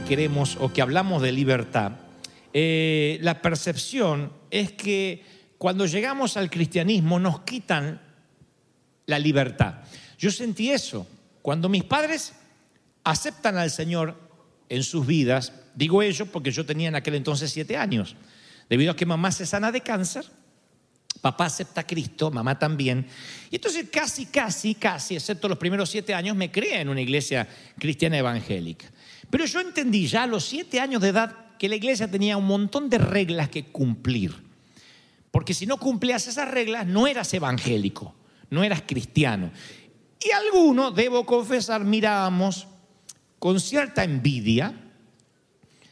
que queremos o que hablamos de libertad, eh, la percepción es que cuando llegamos al cristianismo nos quitan la libertad. Yo sentí eso. Cuando mis padres aceptan al Señor en sus vidas, digo ello porque yo tenía en aquel entonces siete años, debido a que mamá se sana de cáncer, papá acepta a Cristo, mamá también, y entonces casi, casi, casi, excepto los primeros siete años, me crié en una iglesia cristiana evangélica. Pero yo entendí ya a los siete años de edad que la iglesia tenía un montón de reglas que cumplir. Porque si no cumplías esas reglas, no eras evangélico, no eras cristiano. Y algunos, debo confesar, mirábamos con cierta envidia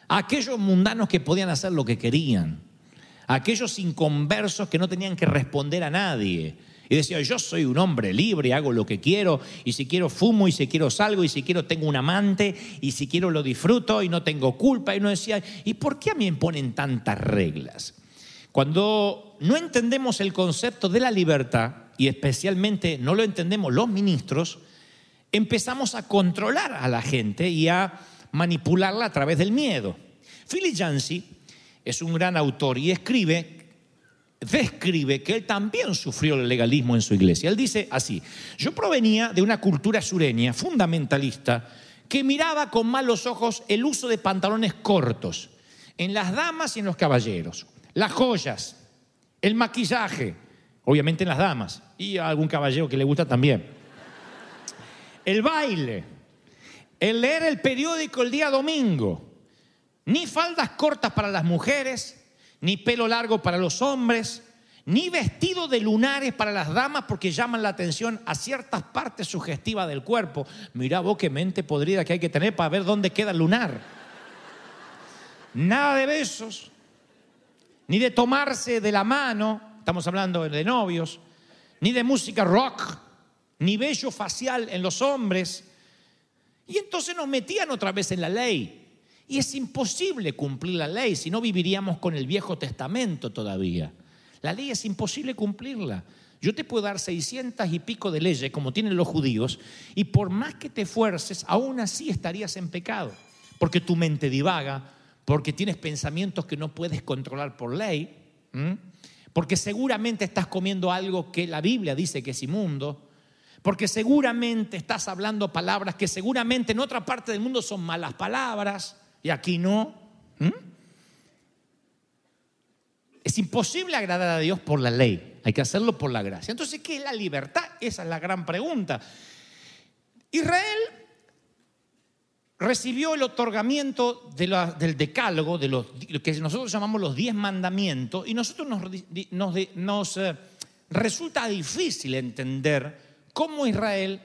a aquellos mundanos que podían hacer lo que querían, a aquellos inconversos que no tenían que responder a nadie. Y decía, yo soy un hombre libre, hago lo que quiero, y si quiero fumo, y si quiero salgo, y si quiero tengo un amante, y si quiero lo disfruto, y no tengo culpa. Y uno decía, ¿y por qué a mí me ponen tantas reglas? Cuando no entendemos el concepto de la libertad, y especialmente no lo entendemos los ministros, empezamos a controlar a la gente y a manipularla a través del miedo. Philip Yancey es un gran autor y escribe, describe que él también sufrió el legalismo en su iglesia. Él dice así, yo provenía de una cultura sureña fundamentalista que miraba con malos ojos el uso de pantalones cortos en las damas y en los caballeros, las joyas, el maquillaje, obviamente en las damas y a algún caballero que le gusta también, el baile, el leer el periódico el día domingo, ni faldas cortas para las mujeres, ni pelo largo para los hombres, ni vestido de lunares para las damas porque llaman la atención a ciertas partes sugestivas del cuerpo. Mirá vos qué mente podrida que hay que tener para ver dónde queda el lunar. Nada de besos, ni de tomarse de la mano, estamos hablando de novios, ni de música rock, ni bello facial en los hombres. Y entonces nos metían otra vez en la ley. Y es imposible cumplir la ley, si no viviríamos con el Viejo Testamento todavía. La ley es imposible cumplirla. Yo te puedo dar 600 y pico de leyes, como tienen los judíos, y por más que te esfuerces, aún así estarías en pecado, porque tu mente divaga, porque tienes pensamientos que no puedes controlar por ley, porque seguramente estás comiendo algo que la Biblia dice que es inmundo, porque seguramente estás hablando palabras que seguramente en otra parte del mundo son malas palabras y aquí no. ¿m? Es imposible agradar a Dios por la ley, hay que hacerlo por la gracia. Entonces, ¿qué es la libertad? Esa es la gran pregunta. Israel recibió el otorgamiento del decálogo, de los, lo que nosotros llamamos los diez mandamientos, y nosotros nos, nos nos, eh, resulta difícil entender cómo Israel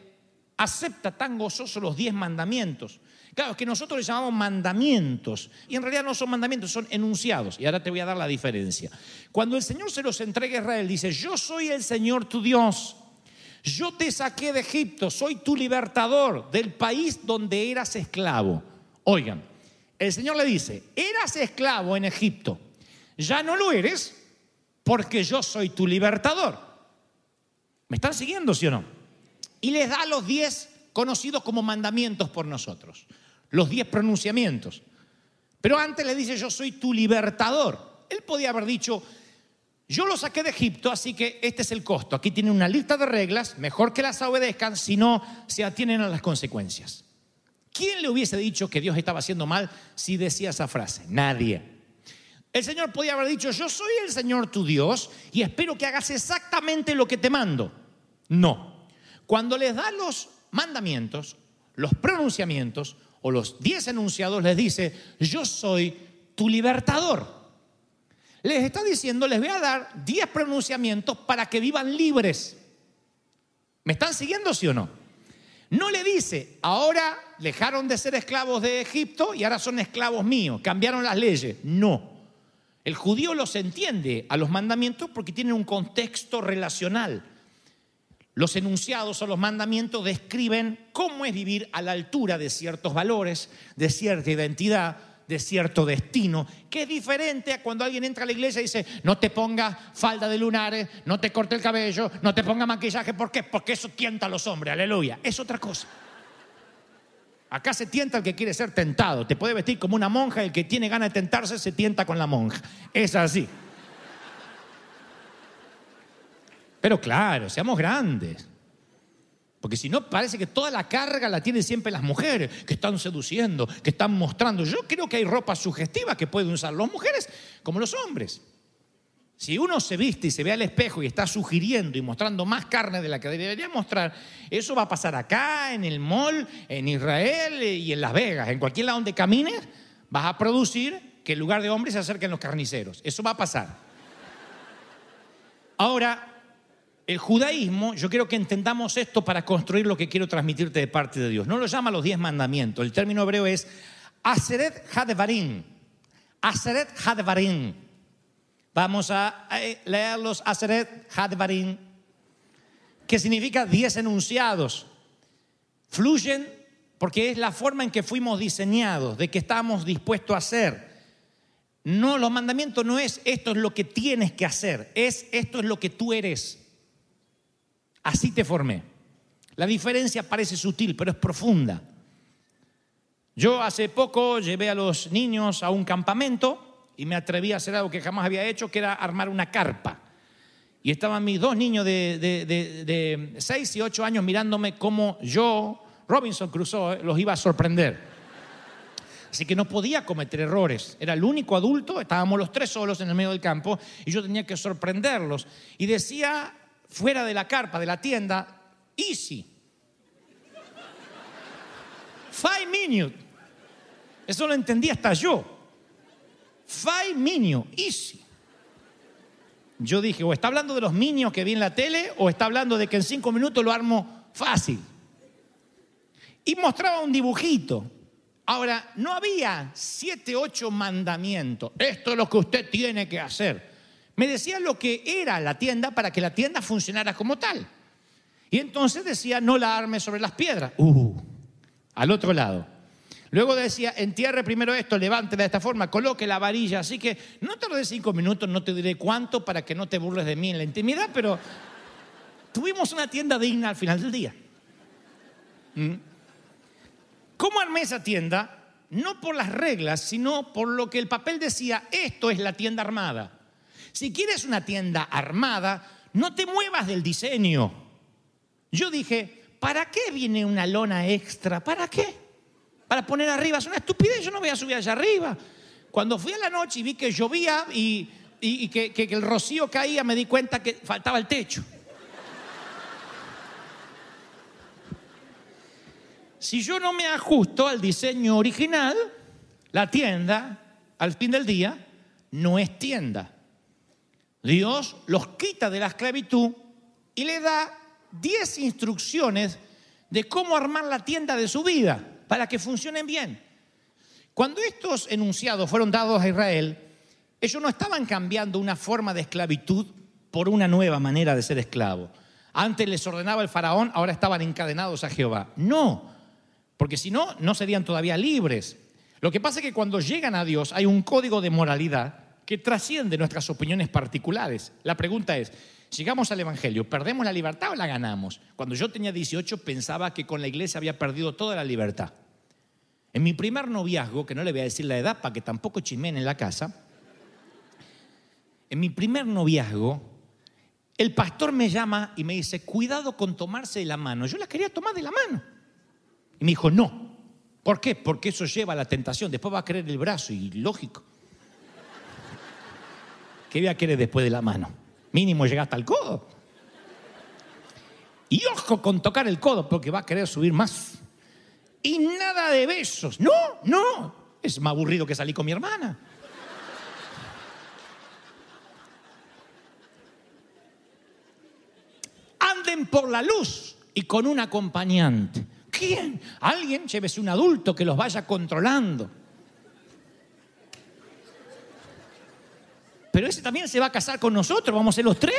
acepta tan gozoso los diez mandamientos. Claro, es que nosotros les llamamos mandamientos, y en realidad no son mandamientos, son enunciados, y ahora te voy a dar la diferencia. Cuando el Señor se los entrega a Israel, dice, yo soy el Señor tu Dios. Yo te saqué de Egipto, soy tu libertador del país donde eras esclavo. Oigan, el Señor le dice, eras esclavo en Egipto, ya no lo eres porque yo soy tu libertador. ¿Me están siguiendo, sí o no? Y les da los diez conocidos como mandamientos por nosotros, los diez pronunciamientos. Pero antes le dice, yo soy tu libertador. Él podía haber dicho, yo lo saqué de Egipto, así que este es el costo. Aquí tienen una lista de reglas, mejor que las obedezcan, si no se atienen a las consecuencias. ¿Quién le hubiese dicho que Dios estaba haciendo mal si decía esa frase? Nadie. El Señor podía haber dicho, yo soy el Señor tu Dios y espero que hagas exactamente lo que te mando. No. Cuando les da los mandamientos, los pronunciamientos o los diez enunciados, les dice, yo soy tu libertador. Les está diciendo, les voy a dar diez pronunciamientos para que vivan libres. ¿Me están siguiendo, sí o no? No le dice, ahora dejaron de ser esclavos de Egipto y ahora son esclavos míos, cambiaron las leyes. No. El judío los entiende a los mandamientos porque tienen un contexto relacional. Los enunciados o los mandamientos describen cómo es vivir a la altura de ciertos valores, de cierta identidad, de cierto destino, que es diferente a cuando alguien entra a la iglesia y dice, no te pongas falda de lunares, no te corte el cabello, no te ponga maquillaje. ¿Por qué? Porque eso tienta a los hombres, aleluya. Es otra cosa. Acá se tienta el que quiere ser tentado. Te puede vestir como una monja, el que tiene ganas de tentarse se tienta con la monja. Es así. Pero claro, seamos grandes. Porque si no, parece que toda la carga la tienen siempre las mujeres, que están seduciendo, que están mostrando. Yo creo que hay ropa sugestiva que pueden usar las mujeres como los hombres. Si uno se viste y se ve al espejo y está sugiriendo y mostrando más carne de la que debería mostrar, eso va a pasar acá, en el mall, en Israel y en Las Vegas. En cualquier lado donde camines, vas a producir que en lugar de hombres se acerquen los carniceros. Eso va a pasar. Ahora, el judaísmo, yo quiero que entendamos esto para construir lo que quiero transmitirte de parte de Dios. No lo llama los diez mandamientos. El término hebreo es Aseret Hadevarim. Aseret Hadevarim. Vamos a leer los Aseret Hadevarim, que significa diez enunciados. Fluyen porque es la forma en que fuimos diseñados, de que estamos dispuestos a hacer. No, los mandamientos no es esto es lo que tienes que hacer, es esto es lo que tú eres. Así te formé. La diferencia parece sutil, pero es profunda. Yo hace poco llevé a los niños a un campamento y me atreví a hacer algo que jamás había hecho, que era armar una carpa. Y estaban mis dos niños de, 6 y 8 años mirándome como yo, Robinson Crusoe, los iba a sorprender. Así que no podía cometer errores. Era el único adulto, estábamos los tres solos en el medio del campo y yo tenía que sorprenderlos. Y decía fuera de la carpa, de la tienda, easy. Five minutes. Eso lo entendí hasta yo. Five minutes, easy. Yo dije, o está hablando de los niños que vi en la tele, o está hablando de que en cinco minutos lo armo fácil. Y mostraba un dibujito. Ahora, no había siete, ocho mandamientos. Esto es lo que usted tiene que hacer me decía lo que era la tienda para que la tienda funcionara como tal. Y entonces decía, no la arme sobre las piedras. Uh, al otro lado. Luego decía, entierre primero esto, levántela de esta forma, coloque la varilla. Así que no tardé cinco minutos, no te diré cuánto para que no te burles de mí en la intimidad, pero tuvimos una tienda digna al final del día. ¿Mm? ¿Cómo armé esa tienda? No por las reglas, sino por lo que el papel decía, esto es la tienda armada. Si quieres una tienda armada, no te muevas del diseño. Yo dije, ¿para qué viene una lona extra? ¿Para qué? Para poner arriba. Es una estupidez, yo no voy a subir allá arriba. Cuando fui a la noche y vi que llovía y, que, que el rocío caía, me di cuenta que faltaba el techo. Si yo no me ajusto al diseño original, la tienda, al fin del día, no es tienda. Dios los quita de la esclavitud y le da 10 instrucciones de cómo armar la tienda de su vida para que funcionen bien. Cuando estos enunciados fueron dados a Israel, ellos no estaban cambiando una forma de esclavitud por una nueva manera de ser esclavo. Antes les ordenaba el faraón, ahora estaban encadenados a Jehová. No, porque si no, no serían todavía libres. Lo que pasa es que cuando llegan a Dios hay un código de moralidad que trasciende nuestras opiniones particulares. La pregunta es, llegamos al Evangelio, ¿perdemos la libertad o la ganamos? Cuando yo tenía 18 pensaba que con la iglesia había perdido toda la libertad. En mi primer noviazgo, que no le voy a decir la edad para que tampoco chimen en la casa, en mi primer noviazgo, el pastor me llama y me dice, cuidado con tomarse de la mano. Yo la quería tomar de la mano. Y me dijo, no. ¿Por qué? Porque eso lleva a la tentación. Después va a querer el brazo y lógico. ¿Qué voy a querer después de la mano? Mínimo llega hasta el codo. Y ojo con tocar el codo porque va a querer subir más. Y nada de besos. No, no. Es más aburrido que salir con mi hermana. Anden por la luz y con un acompañante. ¿Quién? Alguien, llévese un adulto que los vaya controlando. Pero ese también se va a casar con nosotros, vamos a ser los tres.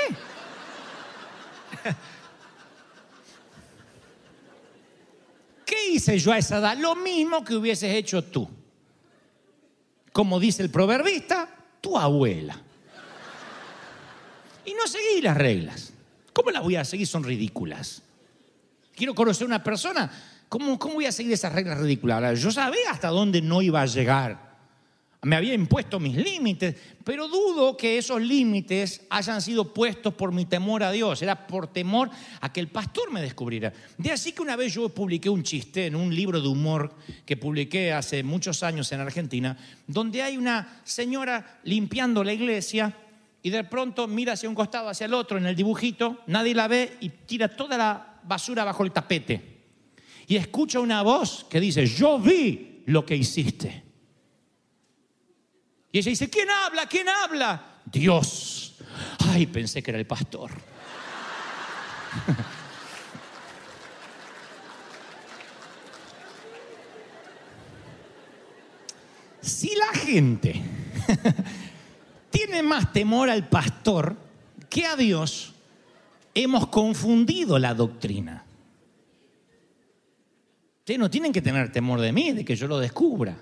¿Qué hice yo a esa edad? Lo mismo que hubieses hecho tú. Como dice el proverbista, tu abuela. Y no seguí las reglas. ¿Cómo las voy a seguir? Son ridículas. Quiero conocer a una persona. ¿Cómo, ¿Cómo voy a seguir esas reglas ridículas? Yo sabía hasta dónde no iba a llegar. Me había impuesto mis límites, pero dudo que esos límites hayan sido puestos por mi temor a Dios. Era por temor a que el pastor me descubriera. De así que una vez yo publiqué un chiste en un libro de humor que publiqué hace muchos años en Argentina, donde hay una señora limpiando la iglesia y de pronto mira hacia un costado, hacia el otro en el dibujito, nadie la ve y tira toda la basura bajo el tapete. Y escucha una voz que dice, yo vi lo que hiciste. Y ella dice, ¿quién habla? ¿quién habla? Dios. Ay, pensé que era el pastor. si la gente tiene más temor al pastor que a Dios, hemos confundido la doctrina. Ustedes no tienen que tener temor de mí, de que yo lo descubra.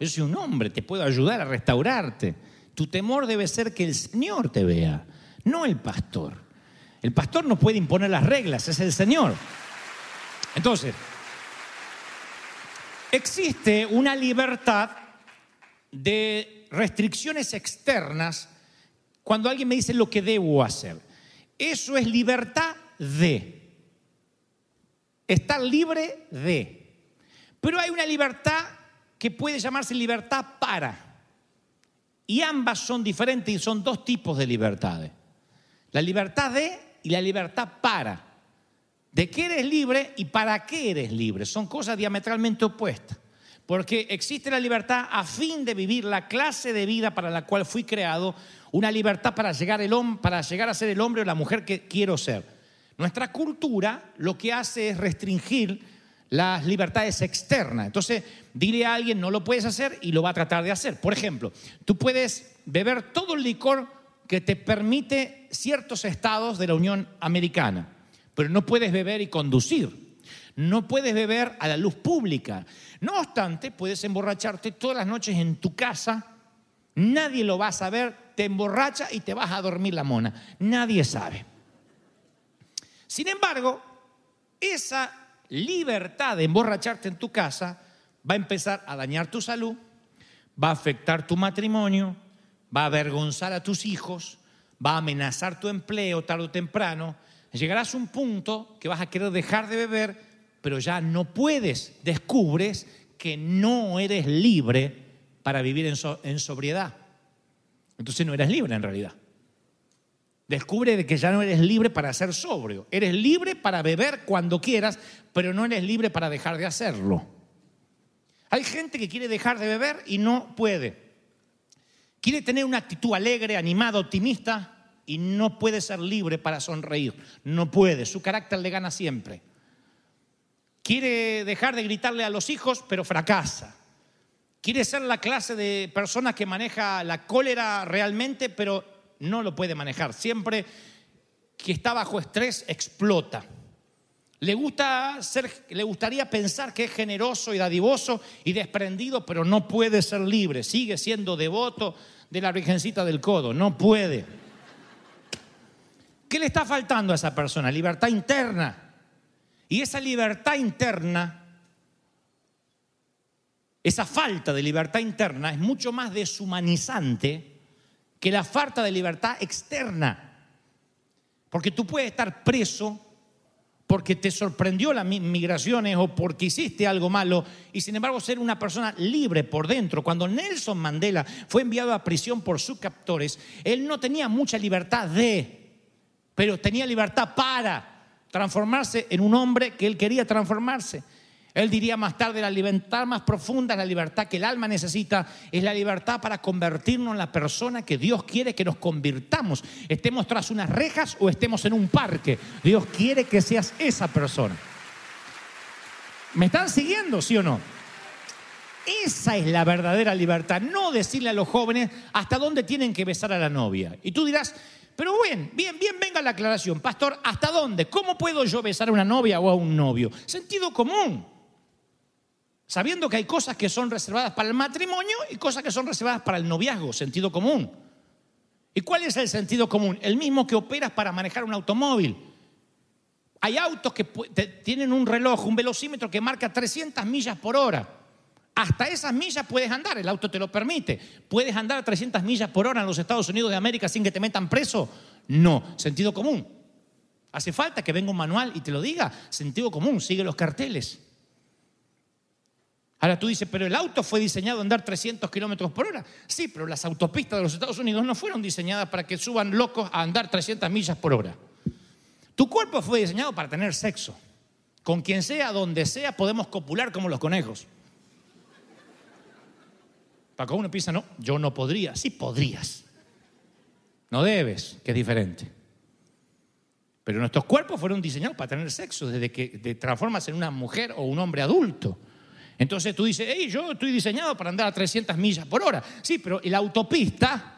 Yo soy un hombre, te puedo ayudar a restaurarte. Tu temor debe ser que el Señor te vea, no el pastor. El pastor no puede imponer las reglas, es el Señor. Entonces, existe una libertad de restricciones externas cuando alguien me dice lo que debo hacer. Eso es libertad de. Estar libre de. Pero hay una libertad que puede llamarse libertad para. Y ambas son diferentes y son dos tipos de libertades. La libertad de y la libertad para. ¿De qué eres libre y para qué eres libre? Son cosas diametralmente opuestas. Porque existe la libertad a fin de vivir la clase de vida para la cual fui creado, una libertad para llegar, el para llegar a ser el hombre o la mujer que quiero ser. Nuestra cultura lo que hace es restringir las libertades externas. Entonces, dile a alguien, no lo puedes hacer y lo va a tratar de hacer. Por ejemplo, tú puedes beber todo el licor que te permite ciertos estados de la Unión Americana, pero no puedes beber y conducir. No puedes beber a la luz pública. No obstante, puedes emborracharte todas las noches en tu casa. Nadie lo va a saber. Te emborracha y te vas a dormir la mona. Nadie sabe. Sin embargo, esa libertad de emborracharte en tu casa va a empezar a dañar tu salud, va a afectar tu matrimonio, va a avergonzar a tus hijos, va a amenazar tu empleo tarde o temprano. Llegarás a un punto que vas a querer dejar de beber, pero ya no puedes. Descubres que no eres libre para vivir en, sobriedad. Entonces no eres libre en realidad. Descubre que ya no eres libre para ser sobrio. Eres libre para beber cuando quieras, pero no eres libre para dejar de hacerlo. Hay gente que quiere dejar de beber y no puede. Quiere tener una actitud alegre, animada, optimista y no puede ser libre para sonreír. No puede. Su carácter le gana siempre. Quiere dejar de gritarle a los hijos, pero fracasa. Quiere ser la clase de persona que maneja la cólera realmente, pero no lo puede manejar. Siempre que está bajo estrés explota. Le, gusta ser, le gustaría pensar que es generoso y dadivoso y desprendido, pero no puede ser libre. Sigue siendo devoto de la Virgencita del Codo. No puede. ¿Qué le está faltando a esa persona? Libertad interna. Y esa libertad interna, esa falta de libertad interna es mucho más deshumanizante que la falta de libertad externa. Porque tú puedes estar preso porque te sorprendió las migraciones o porque hiciste algo malo y sin embargo ser una persona libre por dentro. Cuando Nelson Mandela fue enviado a prisión por sus captores, él no tenía mucha libertad de, pero tenía libertad para transformarse en un hombre que él quería transformarse. Él diría más tarde, la libertad más profunda, la libertad que el alma necesita, es la libertad para convertirnos en la persona que Dios quiere que nos convirtamos. Estemos tras unas rejas o estemos en un parque. Dios quiere que seas esa persona. ¿Me están siguiendo, sí o no? Esa es la verdadera libertad, no decirle a los jóvenes hasta dónde tienen que besar a la novia. Y tú dirás, pero bien, bien, bien, venga la aclaración. Pastor, ¿hasta dónde? ¿Cómo puedo yo besar a una novia o a un novio? Sentido común sabiendo que hay cosas que son reservadas para el matrimonio y cosas que son reservadas para el noviazgo, sentido común. ¿Y cuál es el sentido común? El mismo que operas para manejar un automóvil. Hay autos que tienen un reloj, un velocímetro que marca 300 millas por hora. Hasta esas millas puedes andar, el auto te lo permite. ¿Puedes andar a 300 millas por hora en los Estados Unidos de América sin que te metan preso? No, sentido común. Hace falta que venga un manual y te lo diga. Sentido común, sigue los carteles. Ahora tú dices, pero el auto fue diseñado a andar 300 kilómetros por hora. Sí, pero las autopistas de los Estados Unidos no fueron diseñadas para que suban locos a andar 300 millas por hora. Tu cuerpo fue diseñado para tener sexo. Con quien sea, donde sea, podemos copular como los conejos. Para uno piensa, no, yo no podría. Sí podrías. No debes, que es diferente. Pero nuestros cuerpos fueron diseñados para tener sexo desde que te transformas en una mujer o un hombre adulto. Entonces tú dices, hey, yo estoy diseñado para andar a 300 millas por hora. Sí, pero la autopista,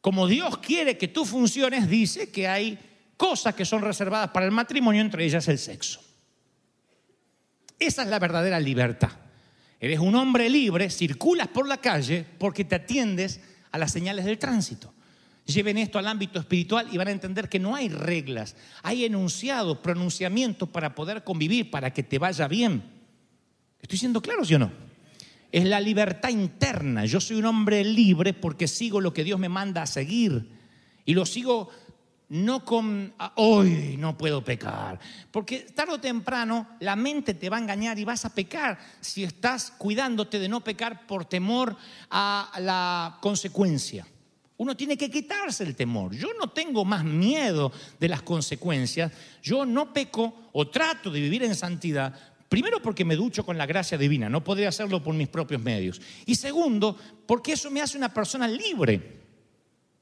como Dios quiere que tú funciones, dice que hay cosas que son reservadas para el matrimonio, entre ellas el sexo. Esa es la verdadera libertad. Eres un hombre libre, circulas por la calle porque te atiendes a las señales del tránsito. Lleven esto al ámbito espiritual y van a entender que no hay reglas, hay enunciados, pronunciamientos para poder convivir, para que te vaya bien. ¿Estoy siendo claro, sí o no? Es la libertad interna. Yo soy un hombre libre porque sigo lo que Dios me manda a seguir. Y lo sigo no con, ah, hoy no puedo pecar. Porque tarde o temprano la mente te va a engañar y vas a pecar si estás cuidándote de no pecar por temor a la consecuencia. Uno tiene que quitarse el temor. Yo no tengo más miedo de las consecuencias. Yo no peco o trato de vivir en santidad Primero porque me ducho con la gracia divina, no podría hacerlo por mis propios medios. Y segundo, porque eso me hace una persona libre.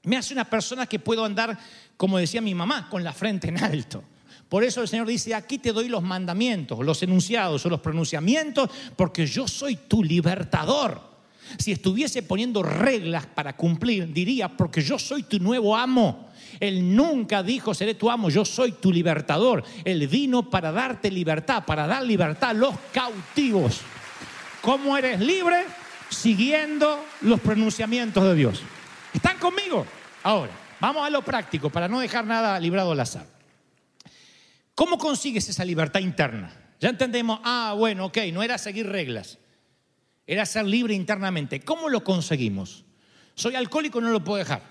Me hace una persona que puedo andar, como decía mi mamá, con la frente en alto. Por eso el Señor dice, aquí te doy los mandamientos, los enunciados o los pronunciamientos, porque yo soy tu libertador. Si estuviese poniendo reglas para cumplir, diría, porque yo soy tu nuevo amo. Él nunca dijo, seré tu amo, yo soy tu libertador. Él vino para darte libertad, para dar libertad a los cautivos. ¿Cómo eres libre? Siguiendo los pronunciamientos de Dios. ¿Están conmigo? Ahora, vamos a lo práctico para no dejar nada librado al azar. ¿Cómo consigues esa libertad interna? Ya entendemos, ah, bueno, ok, no era seguir reglas, era ser libre internamente. ¿Cómo lo conseguimos? Soy alcohólico, no lo puedo dejar.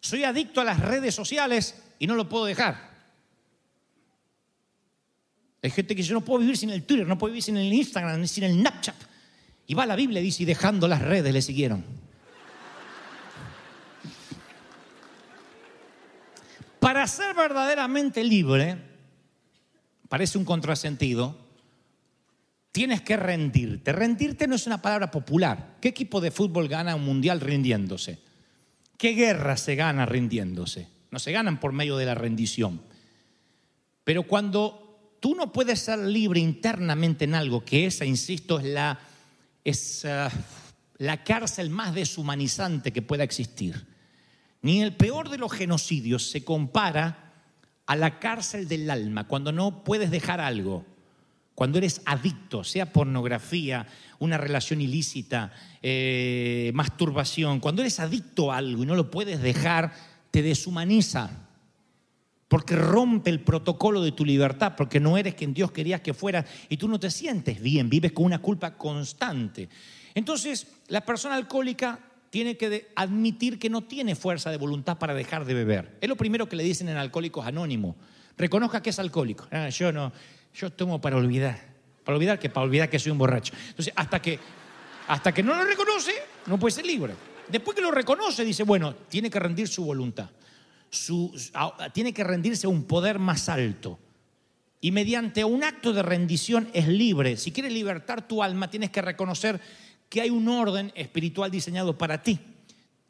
Soy adicto a las redes sociales y no lo puedo dejar. Hay gente que dice, no puedo vivir sin el Twitter, no puedo vivir sin el Instagram, ni sin el Snapchat. Y va a la Biblia y dice, y dejando las redes le siguieron. Para ser verdaderamente libre, parece un contrasentido, tienes que rendirte. Rendirte no es una palabra popular. ¿Qué equipo de fútbol gana un mundial rindiéndose? ¿Qué guerra se gana rindiéndose? No se ganan por medio de la rendición. Pero cuando tú no puedes ser libre internamente en algo, que esa, insisto, es la, es, ah, la cárcel más deshumanizante que pueda existir. Ni el peor de los genocidios se compara a la cárcel del alma, cuando no puedes dejar algo, cuando eres adicto, sea pornografía, una relación ilícita, eh, masturbación, cuando eres adicto a algo y no lo puedes dejar, te deshumaniza. Porque rompe el protocolo de tu libertad, porque no eres quien Dios quería que fueras y tú no te sientes bien, vives con una culpa constante. Entonces, la persona alcohólica tiene que admitir que no tiene fuerza de voluntad para dejar de beber. Es lo primero que le dicen en Alcohólicos Anónimos. Reconozca que es alcohólico. Ah, yo no, yo tomo para olvidar. Para olvidar que para olvidar que soy un borracho. Entonces, hasta que, hasta que no lo reconoce, no puede ser libre. Después que lo reconoce, dice, bueno, tiene que rendir su voluntad. Su- tiene que rendirse a un poder más alto. Y mediante un acto de rendición es libre. Si quieres libertar tu alma, tienes que reconocer que hay un orden espiritual diseñado para ti.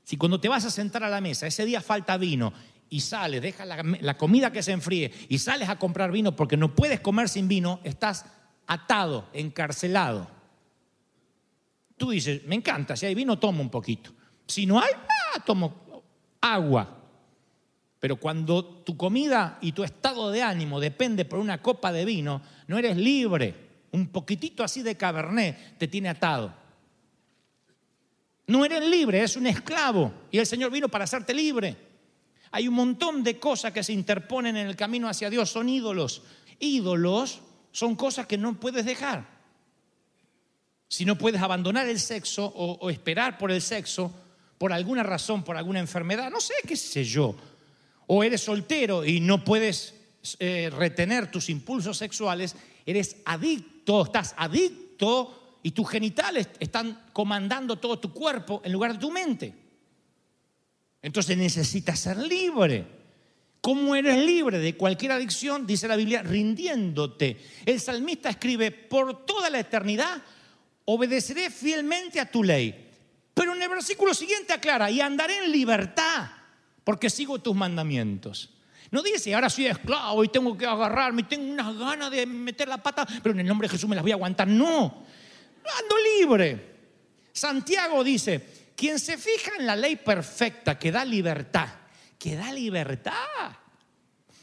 Si cuando te vas a sentar a la mesa, ese día falta vino y sales, dejas la, comida que se enfríe y sales a comprar vino porque no puedes comer sin vino, estás atado, encarcelado. Tú dices, me encanta, si hay vino, tomo un poquito. Si no hay, ah, tomo agua. Pero cuando tu comida y tu estado de ánimo depende por una copa de vino, no eres libre. Un poquitito así de cabernet te tiene atado. No eres libre, eres un esclavo. Y el Señor vino para hacerte libre. Hay un montón de cosas que se interponen en el camino hacia Dios. Son ídolos. Ídolos son cosas que no puedes dejar. Si no puedes abandonar el sexo o, esperar por el sexo, por alguna razón, por alguna enfermedad, no sé, qué sé yo. O eres soltero y no puedes eh, retener tus impulsos sexuales, eres adicto, estás adicto y tus genitales están comandando todo tu cuerpo en lugar de tu mente. Entonces necesitas ser libre. ¿Cómo eres libre de cualquier adicción? Dice la Biblia, rindiéndote. El salmista escribe, por toda la eternidad obedeceré fielmente a tu ley. Pero en el versículo siguiente aclara, y andaré en libertad porque sigo tus mandamientos. No dice, ahora soy esclavo y tengo que agarrarme, y tengo unas ganas de meter la pata, pero en el nombre de Jesús me las voy a aguantar. No, ando libre. Santiago dice, quien se fija en la ley perfecta que da libertad, que da libertad,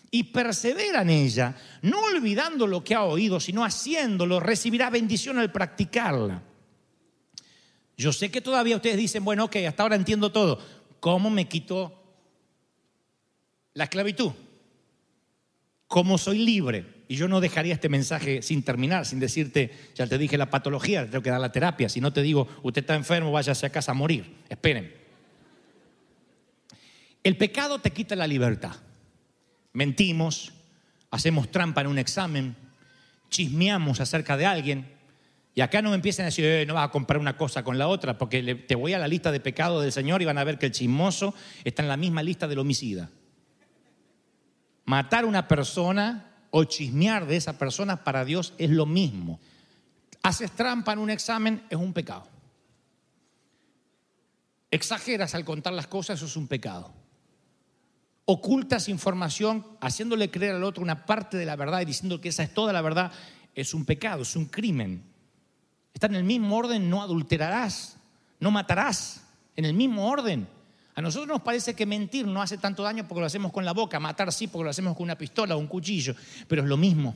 y persevera en ella, no olvidando lo que ha oído, sino haciéndolo, recibirá bendición al practicarla. Yo sé que todavía ustedes dicen, bueno, ok, hasta ahora entiendo todo. ¿Cómo me quito la esclavitud? ¿Cómo soy libre? Y yo no dejaría este mensaje sin terminar, sin decirte, ya te dije la patología, tengo que dar la terapia. Si no te digo, usted está enfermo, váyase a casa a morir. Esperen. El pecado te quita la libertad. Mentimos, hacemos trampa en un examen, chismeamos acerca de alguien. Y acá no me empiecen a decir, "Eh, no vas a comprar una cosa con la otra, porque te voy a la lista de pecados del Señor y van a ver que el chismoso está en la misma lista del homicida. Matar a una persona o chismear de esa persona para Dios es lo mismo. Haces trampa en un examen, es un pecado. Exageras al contar las cosas, eso es un pecado. Ocultas información haciéndole creer al otro una parte de la verdad y diciendo que esa es toda la verdad, es un pecado, es un crimen. Está en el mismo orden, no adulterarás, no matarás, en el mismo orden. A nosotros nos parece que mentir no hace tanto daño porque lo hacemos con la boca, matar sí porque lo hacemos con una pistola o un cuchillo, pero es lo mismo.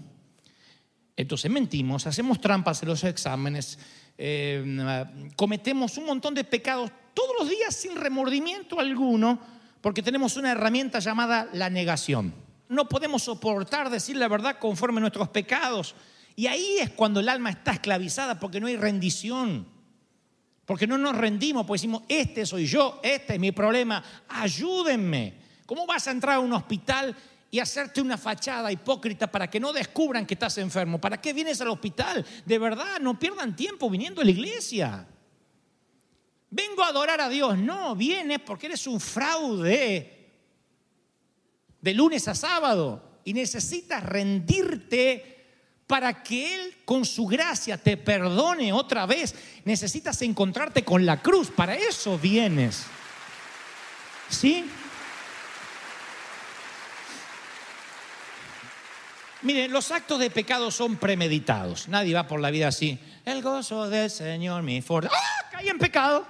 Entonces mentimos, hacemos trampas en los exámenes, eh, cometemos un montón de pecados todos los días sin remordimiento alguno, porque tenemos una herramienta llamada la negación. No podemos soportar decir la verdad conforme a nuestros pecados. Y ahí es cuando el alma está esclavizada, porque no hay rendición. Porque no nos rendimos, pues decimos, este soy yo, este es mi problema, ayúdenme. ¿Cómo vas a entrar a un hospital y hacerte una fachada hipócrita para que no descubran que estás enfermo? ¿Para qué vienes al hospital? De verdad, no pierdan tiempo viniendo a la iglesia. Vengo a adorar a Dios. No, vienes porque eres un fraude de lunes a sábado y necesitas rendirte para que Él con su gracia te perdone otra vez. Necesitas encontrarte con la cruz. Para eso vienes. ¿Sí? Miren, los actos de pecado son premeditados. Nadie va por la vida así. El gozo del Señor, mi fuerza. ¡Ah! Caí en pecado.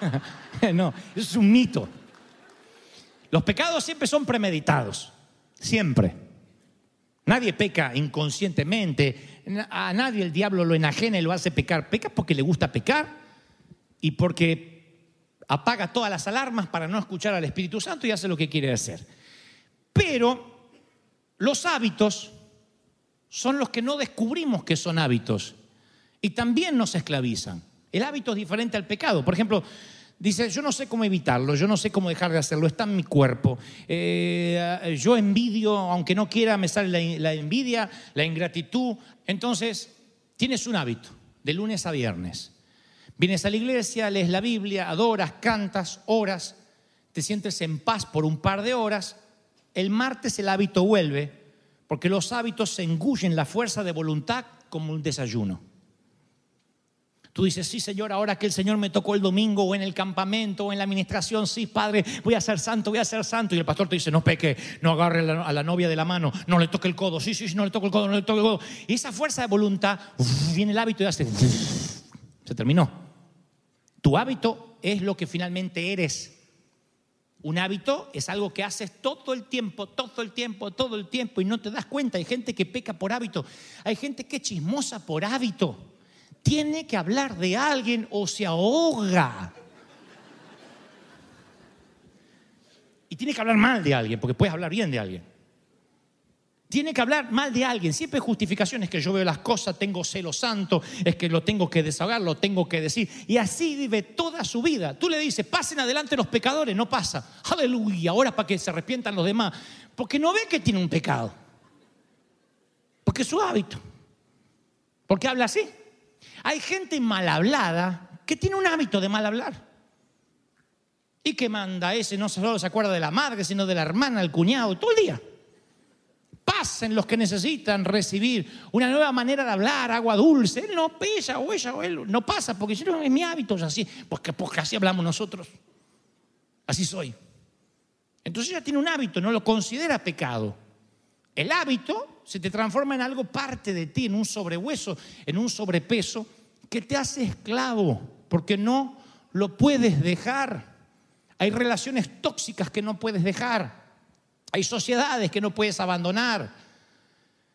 no, eso es un mito. Los pecados siempre son premeditados. Siempre. Nadie peca inconscientemente. A nadie el diablo lo enajena y lo hace pecar. Peca porque le gusta pecar y porque apaga todas las alarmas para no escuchar al Espíritu Santo y hace lo que quiere hacer. Pero los hábitos son los que no descubrimos que son hábitos y también nos esclavizan. El hábito es diferente al pecado. Por ejemplo, Dice, yo no sé cómo evitarlo, yo no sé cómo dejar de hacerlo, está en mi cuerpo. Eh, yo envidio, aunque no quiera, me sale la, la envidia, la ingratitud. Entonces, tienes un hábito, de lunes a viernes. Vienes a la iglesia, lees la Biblia, adoras, cantas, oras, te sientes en paz por un par de horas. El martes el hábito vuelve, porque los hábitos se engullen la fuerza de voluntad como un desayuno. Tú dices, sí, Señor, ahora que el Señor me tocó el domingo o en el campamento o en la administración, sí, Padre, voy a ser santo, voy a ser santo. Y el pastor te dice, no peque, no agarre a la, novia de la mano, no le toque el codo, sí, sí, sí, no le toque el codo, no le toque el codo. Y esa fuerza de voluntad, viene el hábito y hace, se terminó. Tu hábito es lo que finalmente eres. Un hábito es algo que haces todo el tiempo, todo el tiempo, todo el tiempo y no te das cuenta. Hay gente que peca por hábito, hay gente que es chismosa por hábito tiene que hablar de alguien o se ahoga. Y tiene que hablar mal de alguien, porque puedes hablar bien de alguien. Tiene que hablar mal de alguien. Siempre hay justificaciones que yo veo las cosas, tengo celo santo, es que lo tengo que desahogar, lo tengo que decir. Y así vive toda su vida. Tú le dices, pasen adelante los pecadores, no pasa. Aleluya, ahora para que se arrepientan los demás. Porque no ve que tiene un pecado. Porque es su hábito. Porque habla así. Hay gente mal hablada que tiene un hábito de mal hablar. Y que manda ese, no solo se acuerda de la madre, sino de la hermana, el cuñado, todo el día. Pasen los que necesitan recibir una nueva manera de hablar, agua dulce. Él no pesa o ella o él no pasa, porque si no es mi hábito, es así. Porque, porque así hablamos nosotros. Así soy. Entonces ella tiene un hábito, no lo considera pecado. El hábito se te transforma en algo parte de ti, en un sobrehueso, en un sobrepeso que te hace esclavo, porque no lo puedes dejar. Hay relaciones tóxicas que no puedes dejar. Hay sociedades que no puedes abandonar.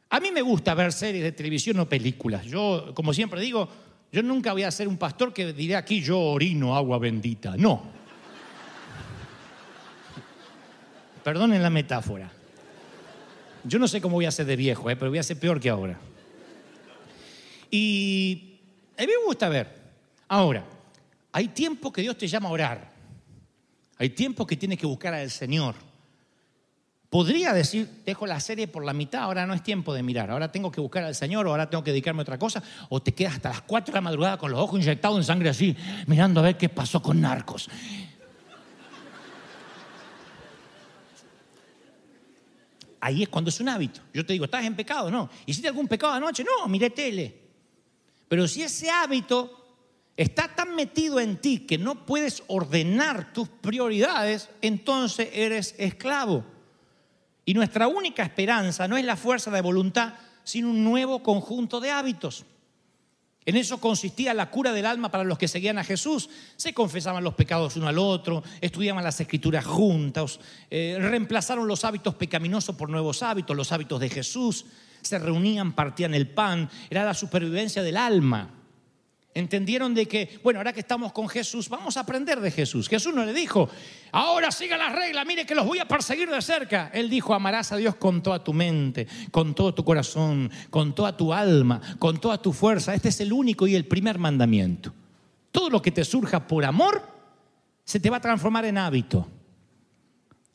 A mí me gusta ver series de televisión o películas. Yo, como siempre digo, yo nunca voy a ser un pastor que diré aquí yo orino agua bendita. No. Perdonen la metáfora. Yo no sé cómo voy a ser de viejo, eh, pero voy a ser peor que ahora. Y a mí me gusta ver. Ahora, hay tiempo que Dios te llama a orar. Hay tiempo que tienes que buscar al Señor. Podría decir, dejo la serie por la mitad, ahora no es tiempo de mirar, ahora tengo que buscar al Señor, o ahora tengo que dedicarme a otra cosa, o te quedas hasta las 4 de la madrugada con los ojos inyectados en sangre así, mirando a ver qué pasó con narcos. Ahí es cuando es un hábito. Yo te digo, ¿estás en pecado? No. ¿Hiciste algún pecado anoche? No, miré tele. Pero si ese hábito está tan metido en ti que no puedes ordenar tus prioridades, entonces eres esclavo. Y nuestra única esperanza no es la fuerza de voluntad, sino un nuevo conjunto de hábitos. En eso consistía la cura del alma para los que seguían a Jesús. Se confesaban los pecados uno al otro, estudiaban las escrituras juntos, eh, reemplazaron los hábitos pecaminosos por nuevos hábitos, los hábitos de Jesús. Se reunían, partían el pan, era la supervivencia del alma. Entendieron de que, bueno, ahora que estamos con Jesús, vamos a aprender de Jesús. Jesús no le dijo, ahora siga las reglas, mire que los voy a perseguir de cerca. Él dijo, amarás a Dios con toda tu mente, con todo tu corazón, con toda tu alma, con toda tu fuerza. Este es el único y el primer mandamiento. Todo lo que te surja por amor se te va a transformar en hábito.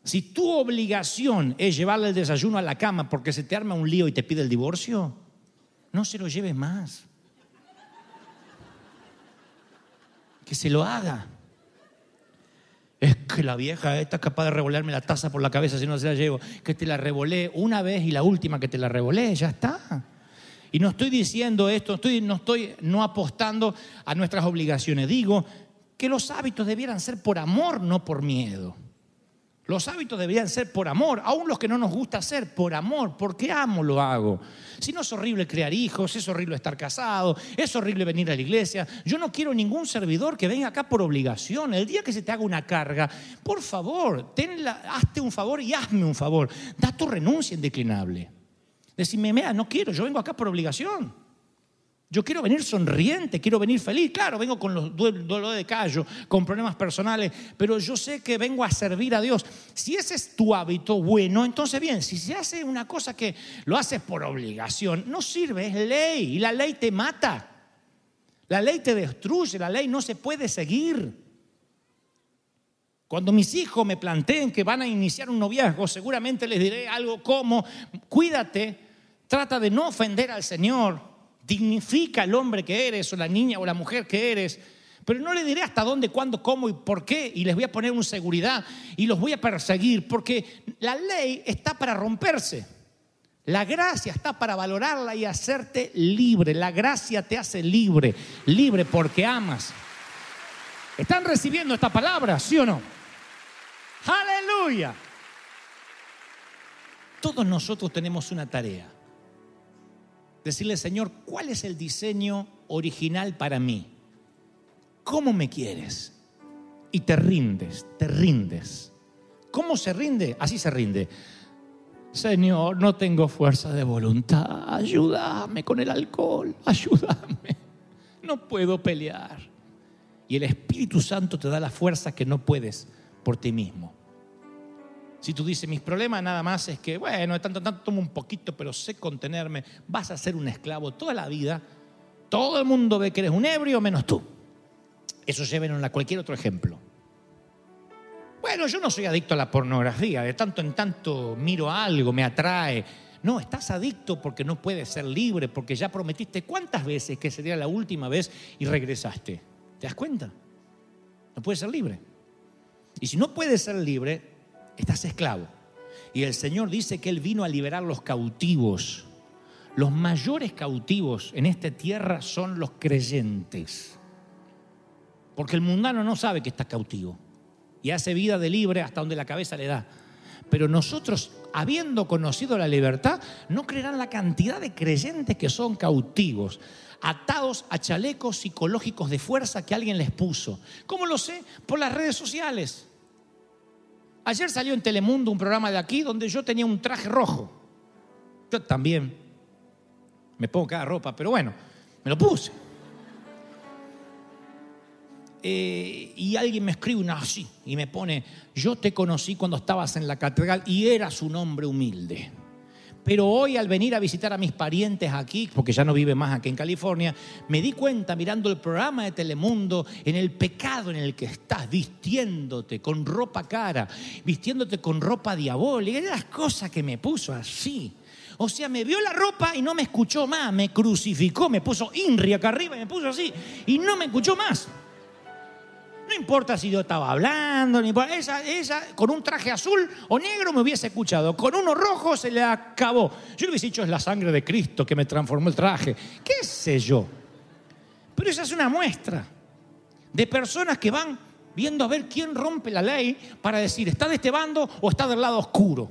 Si tu obligación es llevarle el desayuno a la cama porque se te arma un lío y te pide el divorcio, no se lo lleves más. Que se lo haga. Es que la vieja está capaz de revolearme la taza por la cabeza si no se la llevo. Que te la revolé una vez y la última que te la revolé, ya está. Y no estoy diciendo esto, estoy, no estoy no apostando a nuestras obligaciones. Digo que los hábitos debieran ser por amor, no por miedo. Los hábitos deberían ser por amor, aún los que no nos gusta hacer, por amor, porque amo lo hago. Si no es horrible crear hijos, es horrible estar casado, es horrible venir a la iglesia. Yo no quiero ningún servidor que venga acá por obligación. El día que se te haga una carga, por favor, hazte un favor y hazme un favor. Da tu renuncia indeclinable. Decime, mira, no quiero, yo vengo acá por obligación. Yo quiero venir sonriente, quiero venir feliz. Claro, vengo con los dolores de callo, con problemas personales, pero yo sé que vengo a servir a Dios. Si ese es tu hábito, bueno, entonces bien, si se hace una cosa que lo haces por obligación, no sirve, es ley y la ley te mata. La ley te destruye, la ley no se puede seguir. Cuando mis hijos me planteen que van a iniciar un noviazgo, seguramente les diré algo como, cuídate, trata de no ofender al Señor, dignifica al hombre que eres o la niña o la mujer que eres, pero no le diré hasta dónde, cuándo, cómo y por qué, y les voy a poner una seguridad y los voy a perseguir, porque la ley está para romperse. La gracia está para valorarla y hacerte libre. La gracia te hace libre, libre porque amas. ¿Están recibiendo esta palabra, sí o no? Aleluya. Todos nosotros tenemos una tarea. Decirle, Señor, ¿cuál es el diseño original para mí? ¿Cómo me quieres? Y te rindes, te rindes. ¿Cómo se rinde? Así se rinde. Señor, no tengo fuerza de voluntad. Ayúdame con el alcohol. Ayúdame. No puedo pelear. Y el Espíritu Santo te da la fuerza que no puedes por ti mismo. Si tú dices, mis problemas nada más es que, bueno, de tanto, tanto tomo un poquito, pero sé contenerme, vas a ser un esclavo toda la vida. Todo el mundo ve que eres un ebrio menos tú. Eso lleven a cualquier otro ejemplo. Bueno, yo no soy adicto a la pornografía, de tanto en tanto miro algo, me atrae. No, estás adicto porque no puedes ser libre, porque ya prometiste cuántas veces que sería la última vez y regresaste. ¿Te das cuenta? No puedes ser libre. Y si no puedes ser libre, estás esclavo. Y el Señor dice que Él vino a liberar los cautivos. Los mayores cautivos en esta tierra son los creyentes. Porque el mundano no sabe que está cautivo y hace vida de libre hasta donde la cabeza le da. Pero nosotros, habiendo conocido la libertad, no creerán la cantidad de creyentes que son cautivos, atados a chalecos psicológicos de fuerza que alguien les puso. ¿Cómo lo sé? Por las redes sociales. Ayer salió en Telemundo un programa de aquí donde yo tenía un traje rojo. Yo también me pongo cada ropa, pero bueno, me lo puse. Eh, y alguien me escribe una así y me pone, yo te conocí cuando estabas en la catedral y eras un hombre humilde. Pero hoy al venir a visitar a mis parientes aquí, porque ya no vive más aquí en California, me di cuenta mirando el programa de Telemundo en el pecado en el que estás, vistiéndote con ropa cara, vistiéndote con ropa diabólica. Las cosas que me puso así. O sea, me vio la ropa y no me escuchó más, me crucificó, me puso INRI acá arriba y me puso así y no me escuchó más. Importa si yo estaba hablando, ni esa, esa con un traje azul o negro me hubiese escuchado, con uno rojo se le acabó. Yo le hubiese dicho es la sangre de Cristo que me transformó el traje, qué sé yo. Pero esa es una muestra de personas que van viendo a ver quién rompe la ley para decir, ¿está de este bando o está del lado oscuro?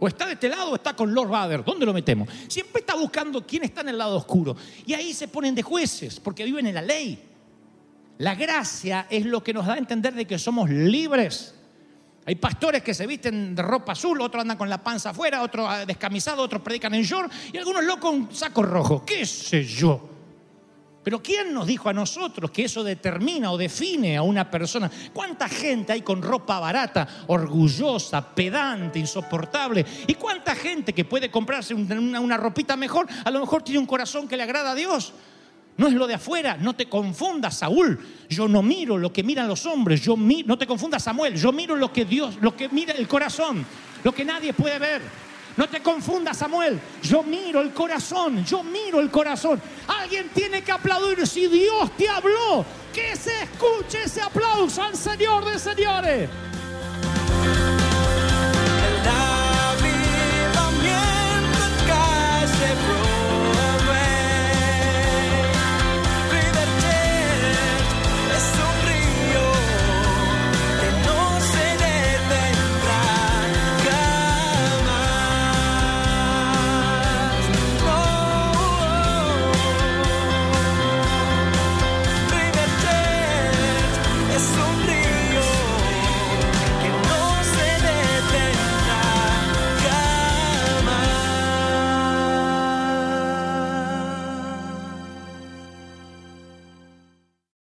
O está de este lado o está con Lord Vader. ¿Dónde lo metemos? Siempre está buscando quién está en el lado oscuro. Y ahí se ponen de jueces porque viven en la ley. La gracia es lo que nos da a entender de que somos libres. Hay pastores que se visten de ropa azul, otros andan con la panza afuera, otros ah, descamisados, otros predican en short y algunos locos con saco rojo. ¿Qué sé yo? Pero ¿quién nos dijo a nosotros que eso determina o define a una persona? ¿Cuánta gente hay con ropa barata, orgullosa, pedante, insoportable? ¿Y cuánta gente que puede comprarse una, una ropita mejor, a lo mejor tiene un corazón que le agrada a Dios? No es lo de afuera, no te confundas, Saúl. Yo no miro lo que miran los hombres, yo no te confundas, Samuel. Yo miro lo que Dios, lo que mira el corazón, lo que nadie puede ver. No te confundas, Samuel. Yo miro el corazón, yo miro el corazón. Alguien tiene que aplaudir si Dios te habló. Que se escuche ese aplauso al Señor de señores.